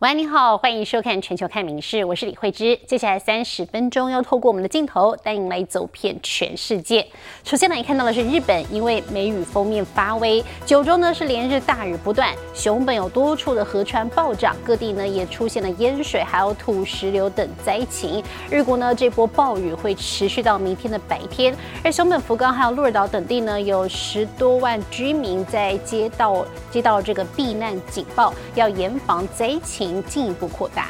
喂，你好，欢迎收看《全球看名事》，我是李慧芝。接下来三十分钟要透过我们的镜头带您来走遍全世界。首先呢，你看到的是日本，因为梅雨封面发威，九州呢是连日大雨不断，熊本有多处的河川暴涨，各地呢也出现了淹水，还有土石流等灾情。日国呢这波暴雨会持续到明天的白天，而熊本、福冈还有鹿儿岛等地呢，有十多万居民在接到接到这个避难警报，要严防灾情。进一步扩大。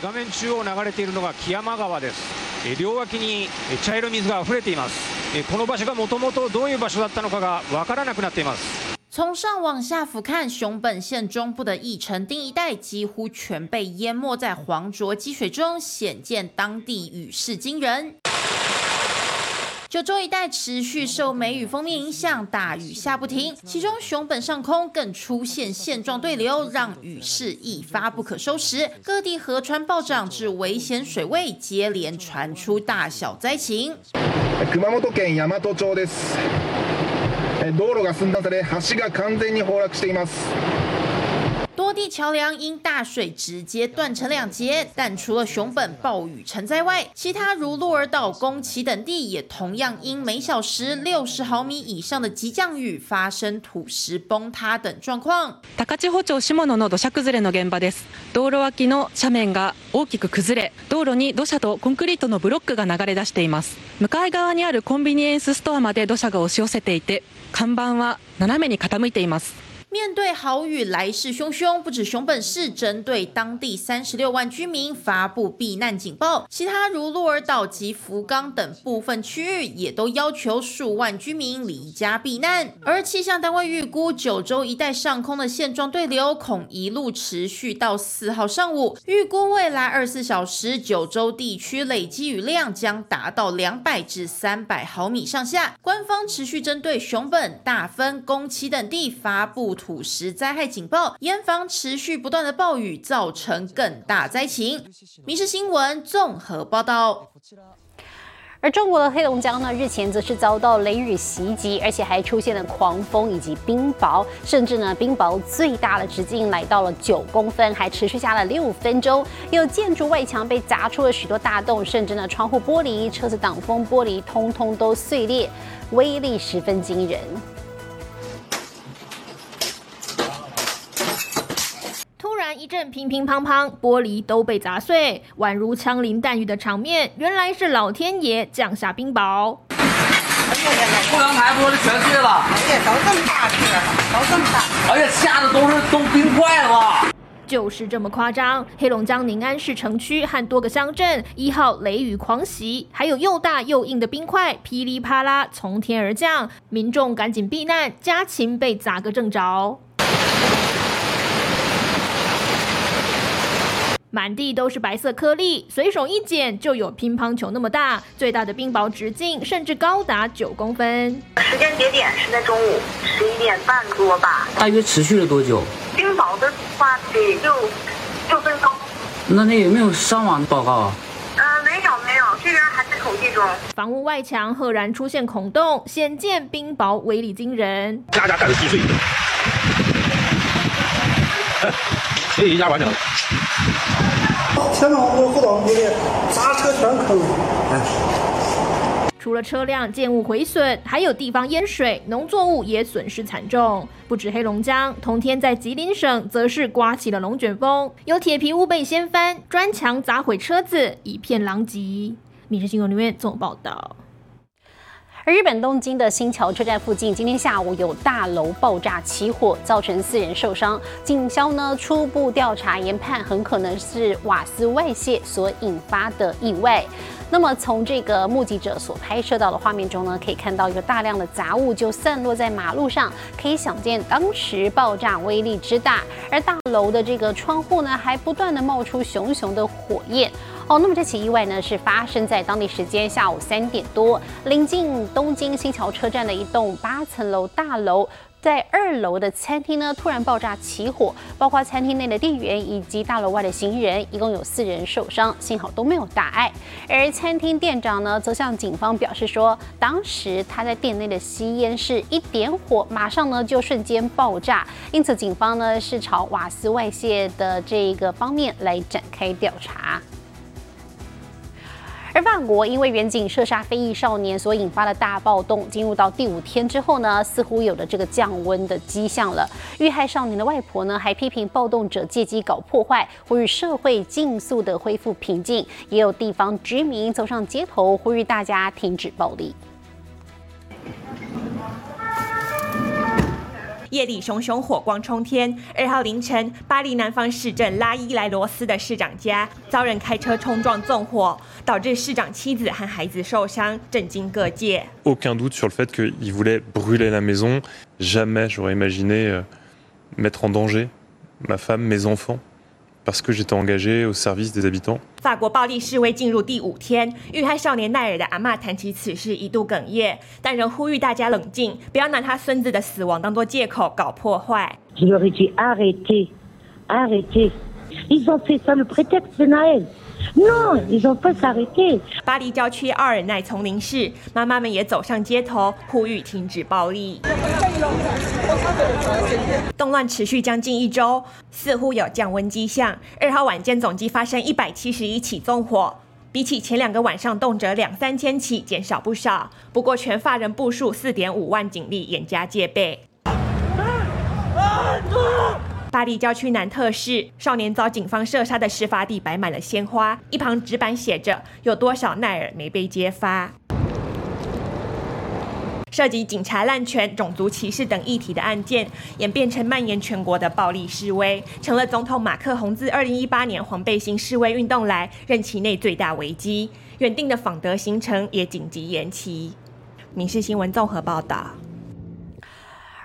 画面中央流れているのが木山川です。両脇に茶色水が溢れています。この場所がもともとどういう場所だったのかがわからなくなっています。从上往下俯瞰，熊本县中部的义城町一带几乎全被淹没在黄浊积水中，显见当地雨势惊人。 九州一带持续受梅雨封面影响，大雨下不停。其中熊本上空更出现线状对流，让雨势一发不可收拾。各地河川暴涨至危险水位，接连传出大小灾情。熊本県大和町です。道路が寸断され、橋が完全に崩落しています。 多地桥梁因大水直接断成两截，但除了熊本暴雨成灾外，其他如鹿儿岛、宫崎等地也同样因每小时六十毫米以上的急降雨发生土石崩塌等状况。高千穂町下野の土砂崩れの現場です。道路脇の斜面が大きく崩れ、道路に土砂とコンクリートのブロックが流れ出しています。向かい側にあるコンビニエンスストアまで土砂が押し寄せていて、看板は斜めに傾いています。 面对豪雨来势汹汹，不止熊本市针对当地三十六万居民发布避难警报，其他如鹿儿岛及福冈等部分区域也都要求数万居民离家避难。而气象单位预估，九州一带上空的线状对流恐一路持续到四号上午。预估未来二十四小时，九州地区累积雨量将达到两百至三百毫米上下。官方持续针对熊本、大分、宫崎等地发布。土石灾害警报，严防持续不断的暴雨造成更大灾情。民事新闻综合报道。而中国的黑龙江呢，日前则是遭到雷雨袭击，而且还出现了狂风以及冰雹，甚至呢，冰雹最大的直径来到了九公分，还持续下了六分钟。有建筑外墙被砸出了许多大洞，甚至呢，窗户玻璃、车子挡风玻璃通通都碎裂，威力十分惊人。一阵乒乒乓乓，玻璃都被砸碎，宛如枪林弹雨的场面。原来是老天爷降下冰雹。后阳台玻璃全碎了，哎呀，都这么大个，都这么大，哎呀，下的都是都冰块了。就是这么夸张。黑龙江宁安市城区和多个乡镇，一号雷雨狂袭，还有又大又硬的冰块噼里啪啦从天而降，民众赶紧避难，家禽被砸个正着。满地都是白色颗粒，随手一捡就有乒乓球那么大。最大的冰雹直径甚至高达九公分。时间节点是在中午十一点半多吧。大约持续了多久？冰雹的话得六六分钟。那那有没有伤亡报告啊？呃，没有没有，这边还在统计中。房屋外墙赫然出现孔洞，显见冰雹威力惊人。家家盖的稀碎。这一家完整。前面我后道你的砸车全坑，哎。除了车辆建物毁损，还有地方淹水，农作物也损失惨重。不止黑龙江，同天在吉林省则是刮起了龙卷风，有铁皮屋被掀翻，砖墙砸毁车子，一片狼藉。民生新闻里面总报道。而日本东京的新桥车站附近，今天下午有大楼爆炸起火，造成四人受伤。警消呢初步调查研判，很可能是瓦斯外泄所引发的意外。那么从这个目击者所拍摄到的画面中呢，可以看到有大量的杂物就散落在马路上，可以想见当时爆炸威力之大。而大楼的这个窗户呢，还不断的冒出熊熊的火焰。哦，那么这起意外呢，是发生在当地时间下午三点多，临近东京新桥车站的一栋八层楼大楼。在二楼的餐厅呢，突然爆炸起火，包括餐厅内的店员以及大楼外的行人，一共有四人受伤，幸好都没有大碍。而餐厅店长呢，则向警方表示说，当时他在店内的吸烟室一点火，马上呢就瞬间爆炸，因此警方呢是朝瓦斯外泄的这个方面来展开调查。而法国因为远景射杀非裔少年所引发的大暴动，进入到第五天之后呢，似乎有了这个降温的迹象了。遇害少年的外婆呢，还批评暴动者借机搞破坏，呼吁社会尽速的恢复平静。也有地方居民走上街头，呼吁大家停止暴力。夜里熊熊火光冲天。二号凌晨，巴黎南方市镇拉伊莱罗斯的市长家遭人开车冲撞纵火，导致市长妻子和孩子受伤，震惊各界。Aucun doute sur le fait qu'il voulait brûler la maison. Jamais j'aurais imaginé mettre en danger ma femme, mes enfants. Parce que j'étais engagé au service des habitants。法国暴力示威进入第五天，遇害少年奈尔的阿妈谈起此事一度哽咽，但仍呼吁大家冷静，不要拿他孙子的死亡当做借口搞破坏。Je leur ai dit arrêtez, arrêtez. Ils ont fait ça le prétexte de Naël. Non, ils ont pas s'arrêter. 巴黎郊区奥尔奈丛林市，妈妈们也走上街头，呼吁停止暴力。动乱持续将近一周，似乎有降温迹象。二号晚间总计发生一百七十一起纵火，比起前两个晚上动辄两三千起，减少不少。不过全法人部署四点五万警力，严加戒备。巴黎郊区南特市少年遭警方射杀的事发地摆满了鲜花，一旁纸板写着“有多少奈尔没被揭发”。涉及警察滥权、种族歧视等议题的案件，演变成蔓延全国的暴力示威，成了总统马克宏自二零一八年黄背心示威运动来任期内最大危机。原定的访德行程也紧急延期。民事新闻综合报道。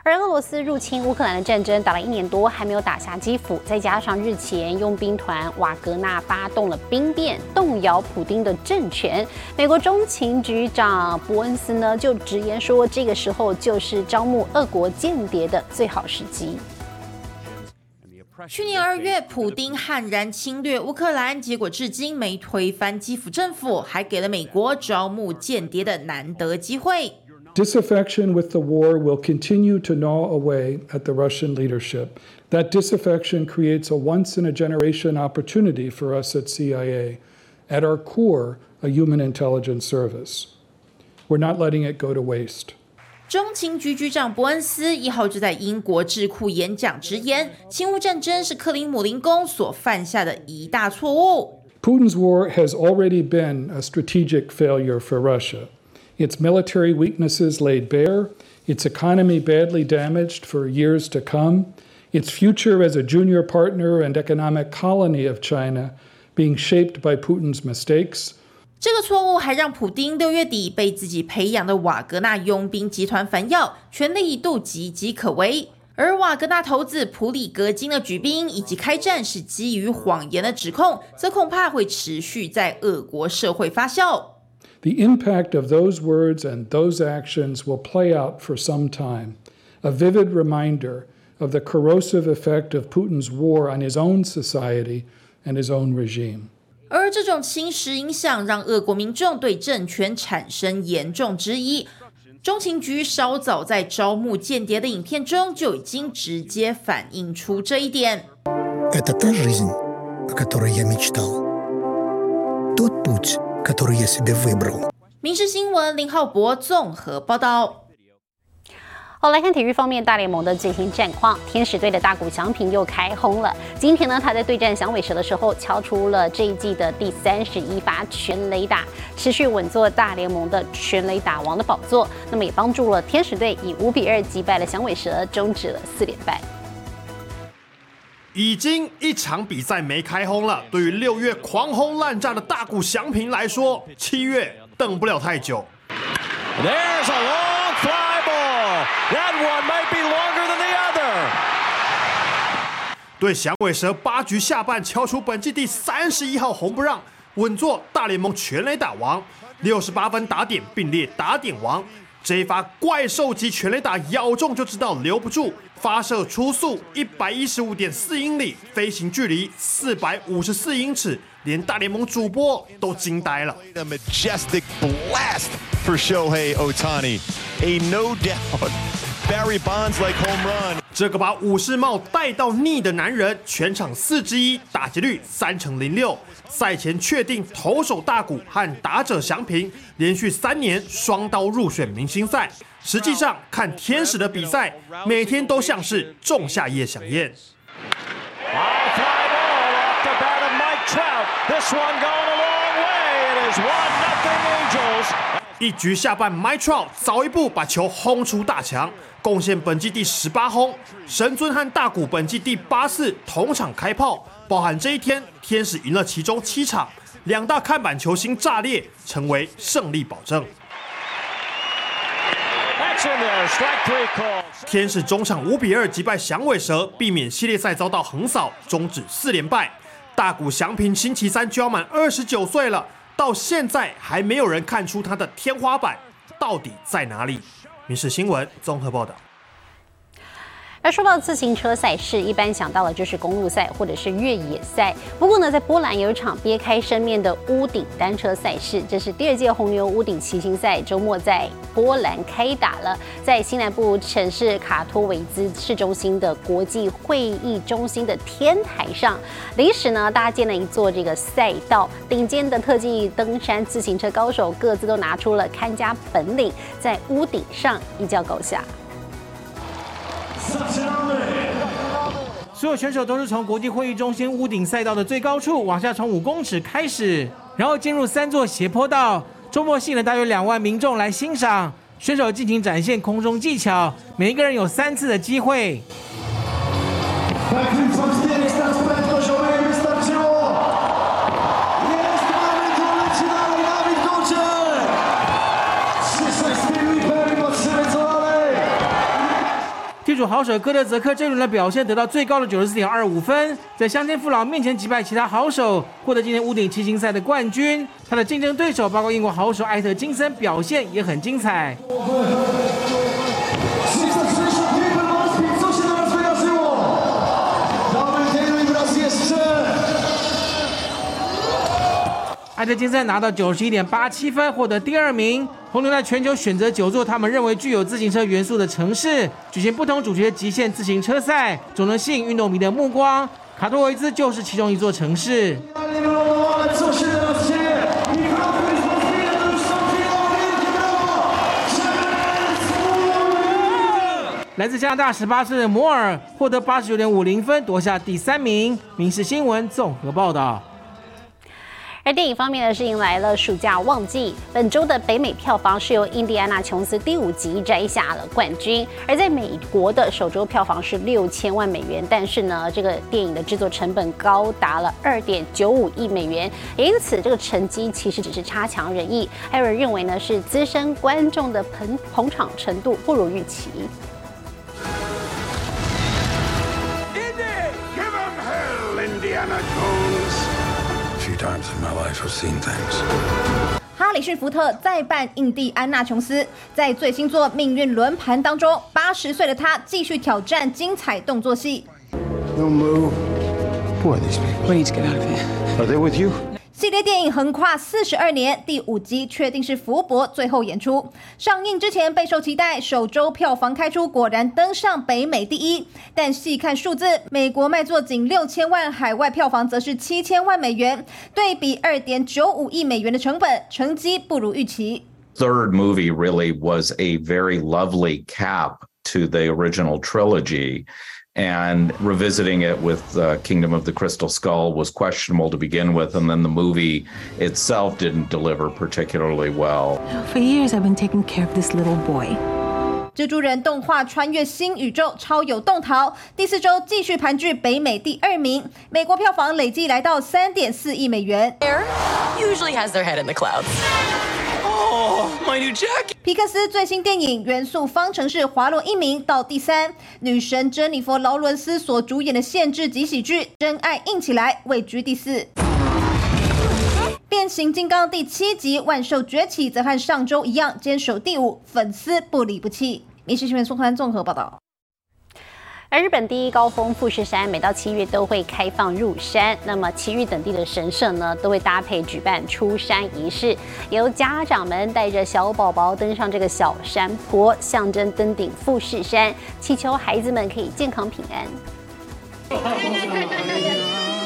而俄罗斯入侵乌克兰的战争打了一年多，还没有打下基辅，再加上日前佣兵团瓦格纳发动了兵变，动摇普丁的政权，美国中情局长伯恩斯呢就直言说，这个时候就是招募俄国间谍的最好时机。去年二月，普丁悍然侵略乌克兰，结果至今没推翻基辅政府，还给了美国招募间谍的难得机会。Disaffection with the war will continue to gnaw away at the Russian leadership. That disaffection creates a once in a generation opportunity for us at CIA, at our core, a human intelligence service. We're not letting it go to waste. 中情局局长伯恩斯一号就在英国智库演讲直言，侵乌战争是克林姆林宫所犯下的一大错误。Putin's war has already been a strategic failure for Russia Its military weaknesses laid bare, its economy badly damaged for years to come, its future as a junior partner and economic colony of China being shaped by Putin's mistakes. 这个错误还让普丁六月底被自己培养的瓦格纳佣兵集团反咬，权力一度岌岌可危。而瓦格纳头子普里格金的举兵以及开战是基于谎言的指控，则恐怕会持续在俄国社会发酵。the impact of those words and those actions will play out for some time. A vivid reminder of the corrosive effect of Putin's war on his own society and his own regime. 而这种侵蚀影响让俄国民众对政权产生严重质疑。中情局稍早在招募间谍的影片中就已经直接反映出这一点。Это та жизнь, о которой я мечтал. Тот путь, который я себе выбрал。民事新闻林浩博综合报道。好，来看体育方面，大联盟的最新战况。天使队的大谷翔平又开轰了。今天呢，他在对战响尾蛇的时候，敲出了这一季的第三十一发全垒打，持续稳坐大联盟的全垒打王的宝座。那么也帮助了天使队以五比二击败了响尾蛇，终止了四连败。 已经一场比赛没开轰了。对于六月狂轰滥炸的大谷翔平来说，七月等不了太久。There's a long fly ball. That one might be longer than the other. 对响尾蛇八局下半敲出本季第三十一号红不让，稳坐大联盟全垒打王，六十八分打点并列打点王。这一发怪兽级全垒打咬中就知道留不住，发射初速一百一十五点四英里，飞行距离四百五十四英尺，连大联盟主播都惊呆了。A majestic blast for Shohei Otani. A no doubt Barry Bonds like home run. 这个把武士帽戴到腻的男人，全场四之一，打击率三成零六。赛前确定投手大谷和打者祥平连续三年双刀入选明星赛。实际上看天使的比赛，每天都像是仲夏夜飨宴。一局下半，Mytrov 早一步把球轰出大墙，贡献本季第十八轰。神尊和大谷本季第八次同场开炮，包含这一天，天使赢了其中七场，两大看板球星炸裂，成为胜利保证。天使中场五比二击败响尾蛇，避免系列赛遭到横扫，终止四连败。大谷翔平星期三就要满二十九岁了。到现在还没有人看出他的天花板到底在哪里。民事新闻综合报道。而说到自行车赛事，一般想到的就是公路赛或者是越野赛。不过呢，在波兰有一场别开生面的屋顶单车赛事，这是第二届红牛屋顶骑行赛，周末在波兰开打了。在西南部城市卡托维兹市中心的国际会议中心的天台上，临时呢搭建了一座这个赛道，顶尖的特技登山自行车高手各自都拿出了看家本领，在屋顶上一较高下。所有选手都是从国际会议中心屋顶赛道的最高处往下从五公尺开始，然后进入三座斜坡道。周末吸引了大约两万民众来欣赏选手尽情展现空中技巧，每一个人有三次的机会。主好手戈德泽克这轮的表现得到最高的九十四点二五分，在乡间父老面前击败其他好手，获得今年屋顶骑行赛的冠军。他的竞争对手包括英国好手艾特金森，表现也很精彩。艾特金森拿到九十一点八七分，获得第二名。红牛在全球选择九座他们认为具有自行车元素的城市，举行不同主题的极限自行车赛，总能吸引运动迷的目光。卡托维兹就是其中一座城市。来自加拿大十八岁的摩尔获得八十九点五零分，夺下第三名。民事新闻综合报道。而电影方面呢，是迎来了暑假旺季。本周的北美票房是由《印第安纳琼斯》第五集摘下了冠军，而在美国的首周票房是六千万美元。但是呢，这个电影的制作成本高达了二点九五亿美元，因此这个成绩其实只是差强人意。还有人认为呢，是资深观众的捧捧场程度不如预期。Times in my life, I've seen things. 哈里逊·福特再扮印第安纳琼斯，在最新作《命运轮盘》当中，八十岁的他继续挑战精彩动作戏。No move. Who are these people? We need to get out of here. Are they with you? 系列电影横跨四十二年，第五集确定是福伯最后演出。上映之前备受期待，首周票房开出，果然登上北美第一。但细看数字，美国卖座仅六千万，海外票房则是七千万美元，对比二点九五亿美元的成本，成绩不如预期。third movie really was a very lovely cap to the original trilogy. And revisiting it with uh, Kingdom of the Crystal Skull was questionable to begin with, and then the movie itself didn't deliver particularly well. For years, I've been taking care of this little boy. 蜘蛛人动画穿越新宇宙，超有动逃。第四周继续盘踞北美第二名，美国票房累计来到三点四亿美元。 Usually has their head in the clouds. My new Jack 皮克斯最新电影《元素方程式》滑落一名到第三，女神珍妮佛劳伦斯所主演的限制级喜剧《真爱硬起来》位居第四。变形金刚第七集万兽崛起则和上周一样坚守第五，粉丝不离不弃。民事新闻宋宽综合报道。而日本第一高峰富士山，每到七月都会开放入山。那么，其余等地的神社呢，都会搭配举办出山仪式，由家长们带着小宝宝登上这个小山坡，象征登顶富士山，祈求孩子们可以健康平安。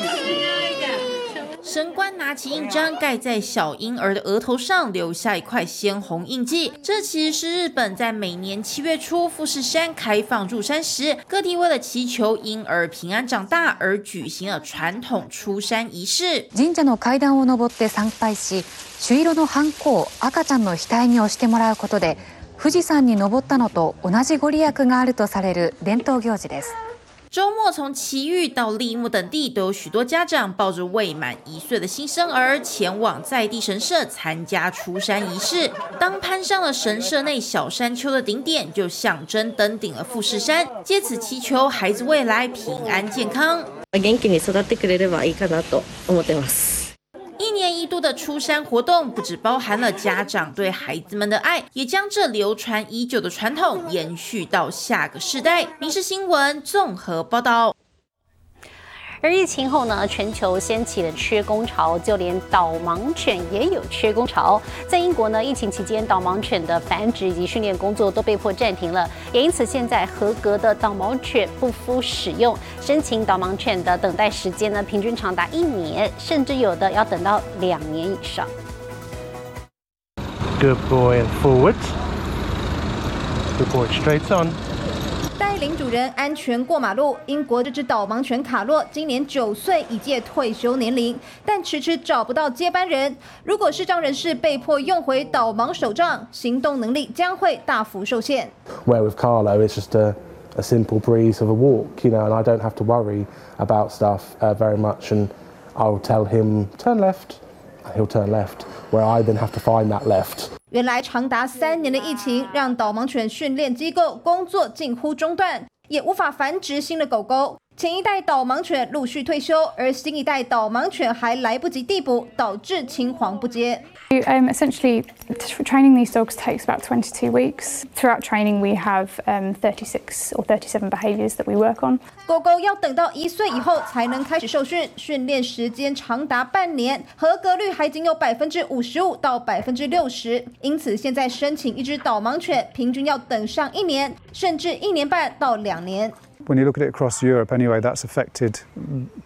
神官拿起印章盖在小婴儿的额头上，留下一块鲜红印记。这其实是日本在每年七月初富士山开放入山时，各地为了祈求婴儿平安长大而举行的传统出山仪式。神社の階段を登って参拝し、朱色のハンコを赤ちゃんの額に押してもらうことで、富士山に登ったのと同じご利益があるとされる伝統行事です。 周末从奇遇到立木等地，都有许多家长抱着未满一岁的新生儿前往在地神社参加出山仪式。当攀上了神社内小山丘的顶点，就象征登顶了富士山，借此祈求孩子未来平安健康。元気に育ってくれればいいかなと思ってます。 的出山活动，不只包含了家长对孩子们的爱，也将这流传已久的传统延续到下个世代。民事新闻综合报道。而疫情后呢，全球掀起了缺工潮，就连导盲犬也有缺工潮。在英国呢，疫情期间，导盲犬的繁殖以及训练工作都被迫暂停了，也因此现在合格的导盲犬不敷使用，申请导盲犬的等待时间呢，平均长达一年，甚至有的要等到两年以上。Good boy, forward. Good boy, straight on. 领主人安全过马路。英国这只导盲犬卡洛今年九岁，已届退休年龄，但迟迟找不到接班人。如果视障人士被迫用回导盲手杖，行动能力将会大幅受限。Where with Carlo, it's just a a simple breeze of a walk, you know, and I don't have to worry about stuff very much. And I'll tell him turn left, he'll turn left. Where I then have to find that left. 原来长达三年的疫情，让导盲犬训练机构工作近乎中断，也无法繁殖新的狗狗。前一代导盲犬陆续退休，而新一代导盲犬还来不及递补，导致青黄不接。Um, essentially, training these dogs takes about 22 weeks. Throughout training, we have um, 36 or 37 behaviours that we work on. 狗狗要等到一岁以后才能开始受训，训练时间长达半年，合格率还仅有百分之五十五到百分之六十。因此，现在申请一只导盲犬，平均要等上一年，甚至一年半到两年。When you look at it across Europe anyway, that's affected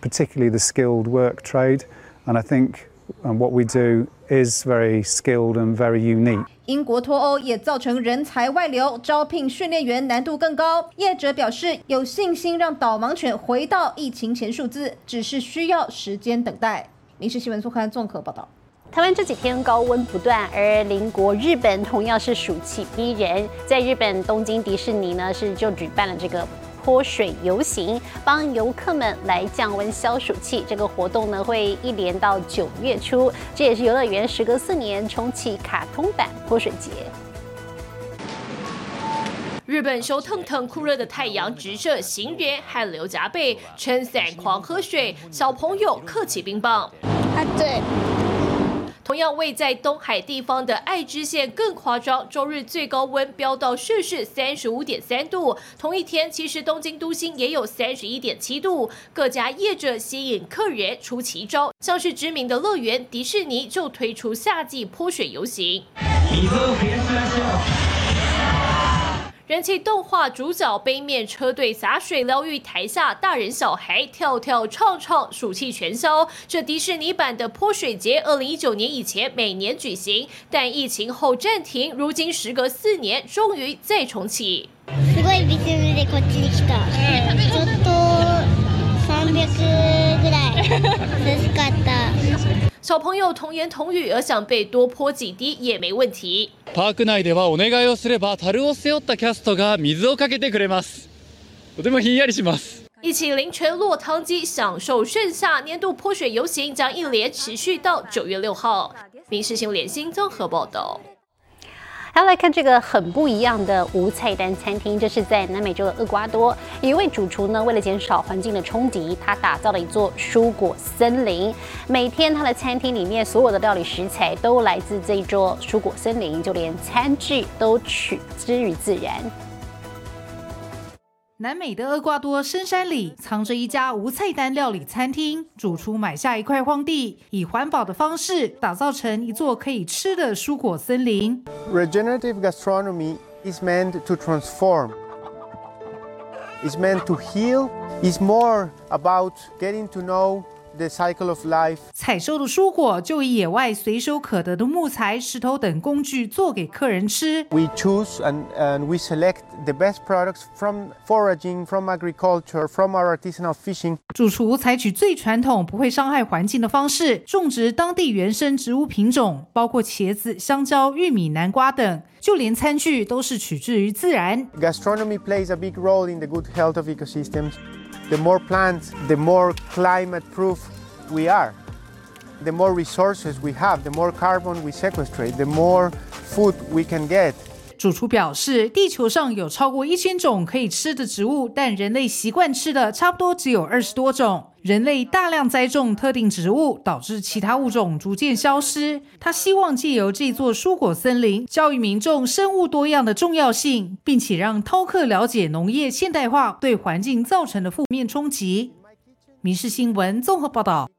particularly the skilled work trade. And I think what we do is very skilled and very unique. 英国脱欧也造成人才外流，招聘训练员难度更高。业者表示有信心让导盲犬回到疫情前数字，只是需要时间等待。民事新闻速看综合报道。台湾这几天高温不断，而邻国日本同样是暑气逼人。在日本东京迪士尼呢，是就举办了这个。泼水游行，帮游客们来降温消暑气。这个活动呢，会一连到九月初。这也是游乐园时隔四年重启卡通版泼水节。日本手腾腾酷热的太阳直射行人，汗流浃背，撑伞狂喝水，小朋友客起冰棒。啊，对。同样位在东海地方的爱知县更夸张，周日最高温飙到摄氏三十五点三度。同一天，其实东京都心也有三十一点七度。各家业者吸引客人出奇招，像是知名的乐园迪士尼就推出夏季泼水游行。人气动画主角背面车队洒水疗愈台下大人小孩跳跳唱唱，暑气全消。这迪士尼版的泼水节，二零一九年以前每年举行，但疫情后暂停，如今时隔四年，终于再重启。すごいビスでこっちに来た。ちょっと三百ぐらい涼しかった。 小朋友童言童语，而想被多泼几滴也没问题。パーク内ではお願いをすれば樽を背負ったキャストが水をかけてくれます。とてもひんやりします。一起淋泉落汤鸡，享受盛夏年度泼水游行将一连持续到九月六号。民事新闻联新综合报道。 还要来看这个很不一样的无菜单餐厅，这是在南美洲的厄瓜多，一位主厨呢，为了减少环境的冲击，他打造了一座蔬果森林。每天他的餐厅里面所有的料理食材都来自这一座蔬果森林，就连餐具都取之于自然。南美的厄瓜多深山里藏着一家无菜单料理餐厅，主厨买下一块荒地，以环保的方式打造成一座可以吃的蔬果森林。Regenerative gastronomy is meant to transform. It's meant to heal. It's more about getting to know the cycle of life. 采收的蔬果就以野外随手可得的木材、石头等工具做给客人吃。We choose and, and we select the best products from foraging, from agriculture, from our artisanal fishing. 主厨采取最传统、不会伤害环境的方式，种植当地原生植物品种，包括茄子、香蕉、玉米、南瓜等，就连餐具都是取自于自然。Gastronomy plays a big role in the good health of ecosystems. The more plants, the more climate proof we are. The more resources we have, the more carbon we sequestrate, the more food we can get. 主厨表示，地球上有超过一千种可以吃的植物，但人类习惯吃的差不多只有二十多种。 人类大量栽种特定植物，导致其他物种逐渐消失。他希望借由这座蔬果森林，教育民众生物多样的重要性，并且让饕客了解农业现代化对环境造成的负面冲击。民事新闻综合报道。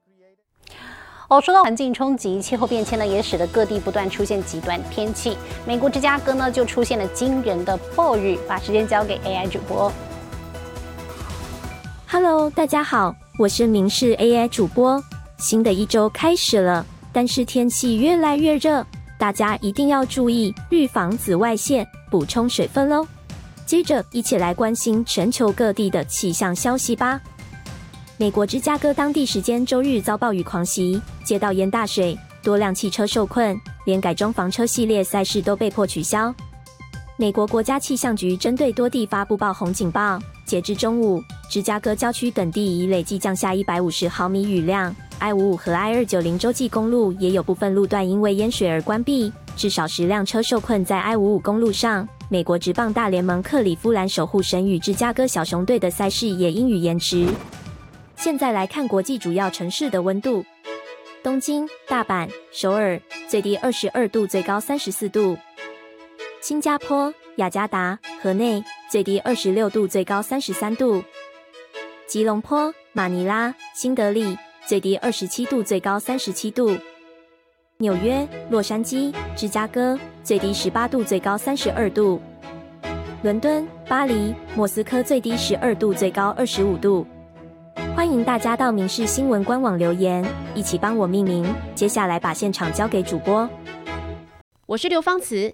哦，说到环境冲击，气候变迁呢，也使得各地不断出现极端天气。美国芝加哥呢，就出现了惊人的暴雨。把时间交给 AI 主播。Hello，大家好，我是明视 AI 主播。新的一周开始了，但是天气越来越热，大家一定要注意预防紫外线，补充水分喽。接着，一起来关心全球各地的气象消息吧。美国芝加哥当地时间周日遭暴雨狂袭，街道淹大水，多辆汽车受困，连改装房车系列赛事都被迫取消。美国国家气象局针对多地发布暴洪警报，截至中午，芝加哥郊区等地已累计降下一百五十毫米雨量。I 五五和 I 二九零洲际公路也有部分路段因为淹水而关闭，至少十辆车受困在 I 五五公路上。美国职棒大联盟克里夫兰守护神与芝加哥小熊队的赛事也因雨延迟。现在来看国际主要城市的温度：东京、大阪、首尔，最低二十二度，最高三十四度；新加坡、雅加达、河内，最低二十六度，最高三十三度；吉隆坡、马尼拉、新德里，最低二十七度，最高三十七度；纽约、洛杉矶、芝加哥，最低十八度，最高三十二度；伦敦、巴黎、莫斯科，最低十二度，最高二十五度。欢迎大家到民事新闻官网留言，一起帮我命名。接下来把现场交给主播。我是刘芳慈，